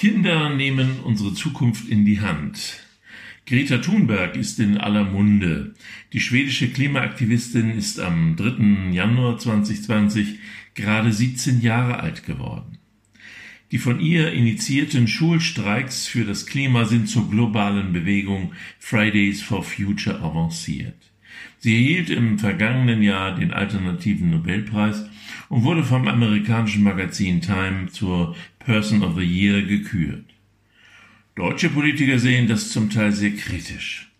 Kinder nehmen unsere Zukunft in die Hand. Greta Thunberg ist in aller Munde. Die schwedische Klimaaktivistin ist am 3. Januar 2020 gerade 17 Jahre alt geworden. Die von ihr initiierten Schulstreiks für das Klima sind zur globalen Bewegung Fridays for Future avanciert. Sie erhielt im vergangenen Jahr den alternativen Nobelpreis und wurde vom amerikanischen Magazin Time zur Person of the Year gekürt. Deutsche Politiker sehen das zum Teil sehr kritisch.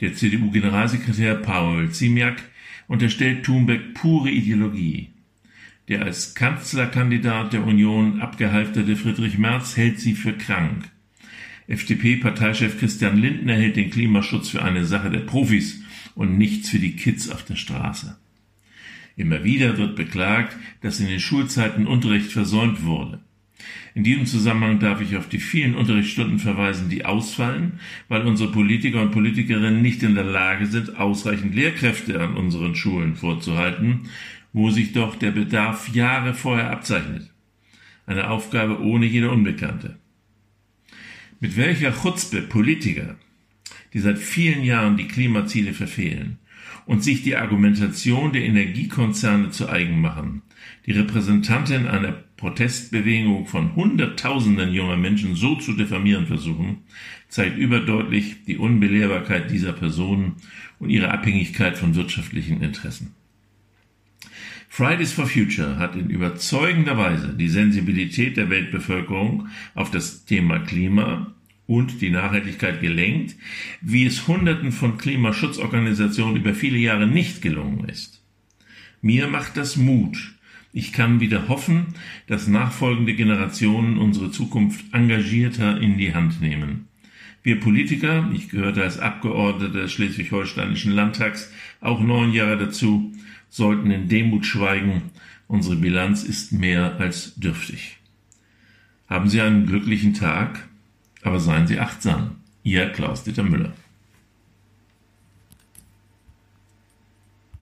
Der CDU-Generalsekretär Paul Ziemiak unterstellt Thunberg pure Ideologie. Der als Kanzlerkandidat der Union abgehalfterte Friedrich Merz hält sie für krank. FDP-Parteichef Christian Lindner hält den Klimaschutz für eine Sache der Profis und nichts für die Kids auf der Straße. Immer wieder wird beklagt, dass in den Schulzeiten Unterricht versäumt wurde. In diesem Zusammenhang darf ich auf die vielen Unterrichtsstunden verweisen, die ausfallen, weil unsere Politiker und Politikerinnen nicht in der Lage sind, ausreichend Lehrkräfte an unseren Schulen vorzuhalten, wo sich doch der Bedarf Jahre vorher abzeichnet. Eine Aufgabe ohne jede Unbekannte. Mit welcher Chutzpe Politiker die seit vielen Jahren die Klimaziele verfehlen und sich die Argumentation der Energiekonzerne zu eigen machen, die Repräsentantin einer Protestbewegung von Hunderttausenden junger Menschen so zu diffamieren versuchen, zeigt überdeutlich die Unbelehrbarkeit dieser Personen und ihre Abhängigkeit von wirtschaftlichen Interessen. Fridays for Future hat in überzeugender Weise die Sensibilität der Weltbevölkerung auf das Thema Klima und die Nachhaltigkeit gelenkt, wie es Hunderten von Klimaschutzorganisationen über viele Jahre nicht gelungen ist. Mir macht das Mut. Ich kann wieder hoffen, dass nachfolgende Generationen unsere Zukunft engagierter in die Hand nehmen. Wir Politiker, ich gehörte als Abgeordneter des Schleswig-Holsteinischen Landtags auch neun Jahre dazu, sollten in Demut schweigen. Unsere Bilanz ist mehr als dürftig. Haben Sie einen glücklichen Tag? Aber seien Sie achtsam. Ihr Klaus-Dieter Müller.